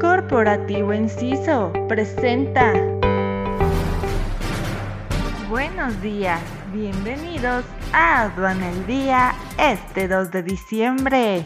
Corporativo Enciso presenta. Buenos días, bienvenidos a Aduana el Día este 2 de diciembre.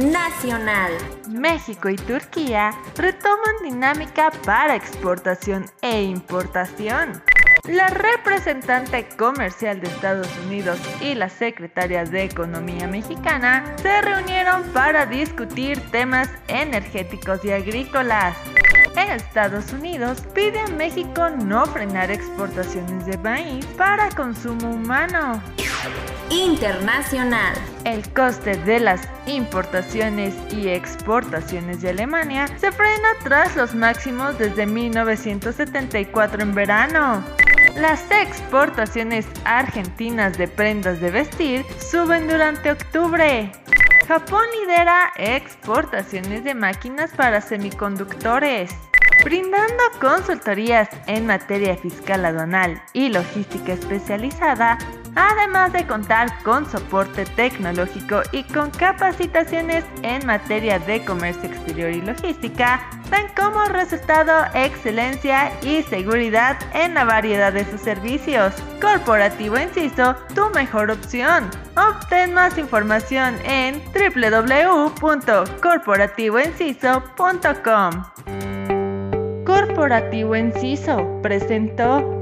Nacional. México y Turquía retoman dinámica para exportación e importación. La representante comercial de Estados Unidos y la secretaria de Economía mexicana se reunieron para discutir temas energéticos y agrícolas. Estados Unidos pide a México no frenar exportaciones de maíz para consumo humano. Internacional. El coste de las importaciones y exportaciones de Alemania se frena tras los máximos desde 1974 en verano. Las exportaciones argentinas de prendas de vestir suben durante octubre. Japón lidera exportaciones de máquinas para semiconductores, brindando consultorías en materia fiscal aduanal y logística especializada además de contar con soporte tecnológico y con capacitaciones en materia de comercio exterior y logística, dan como resultado excelencia y seguridad en la variedad de sus servicios. Corporativo Enciso, tu mejor opción. Obtén más información en www.corporativoenciso.com. Corporativo Enciso presentó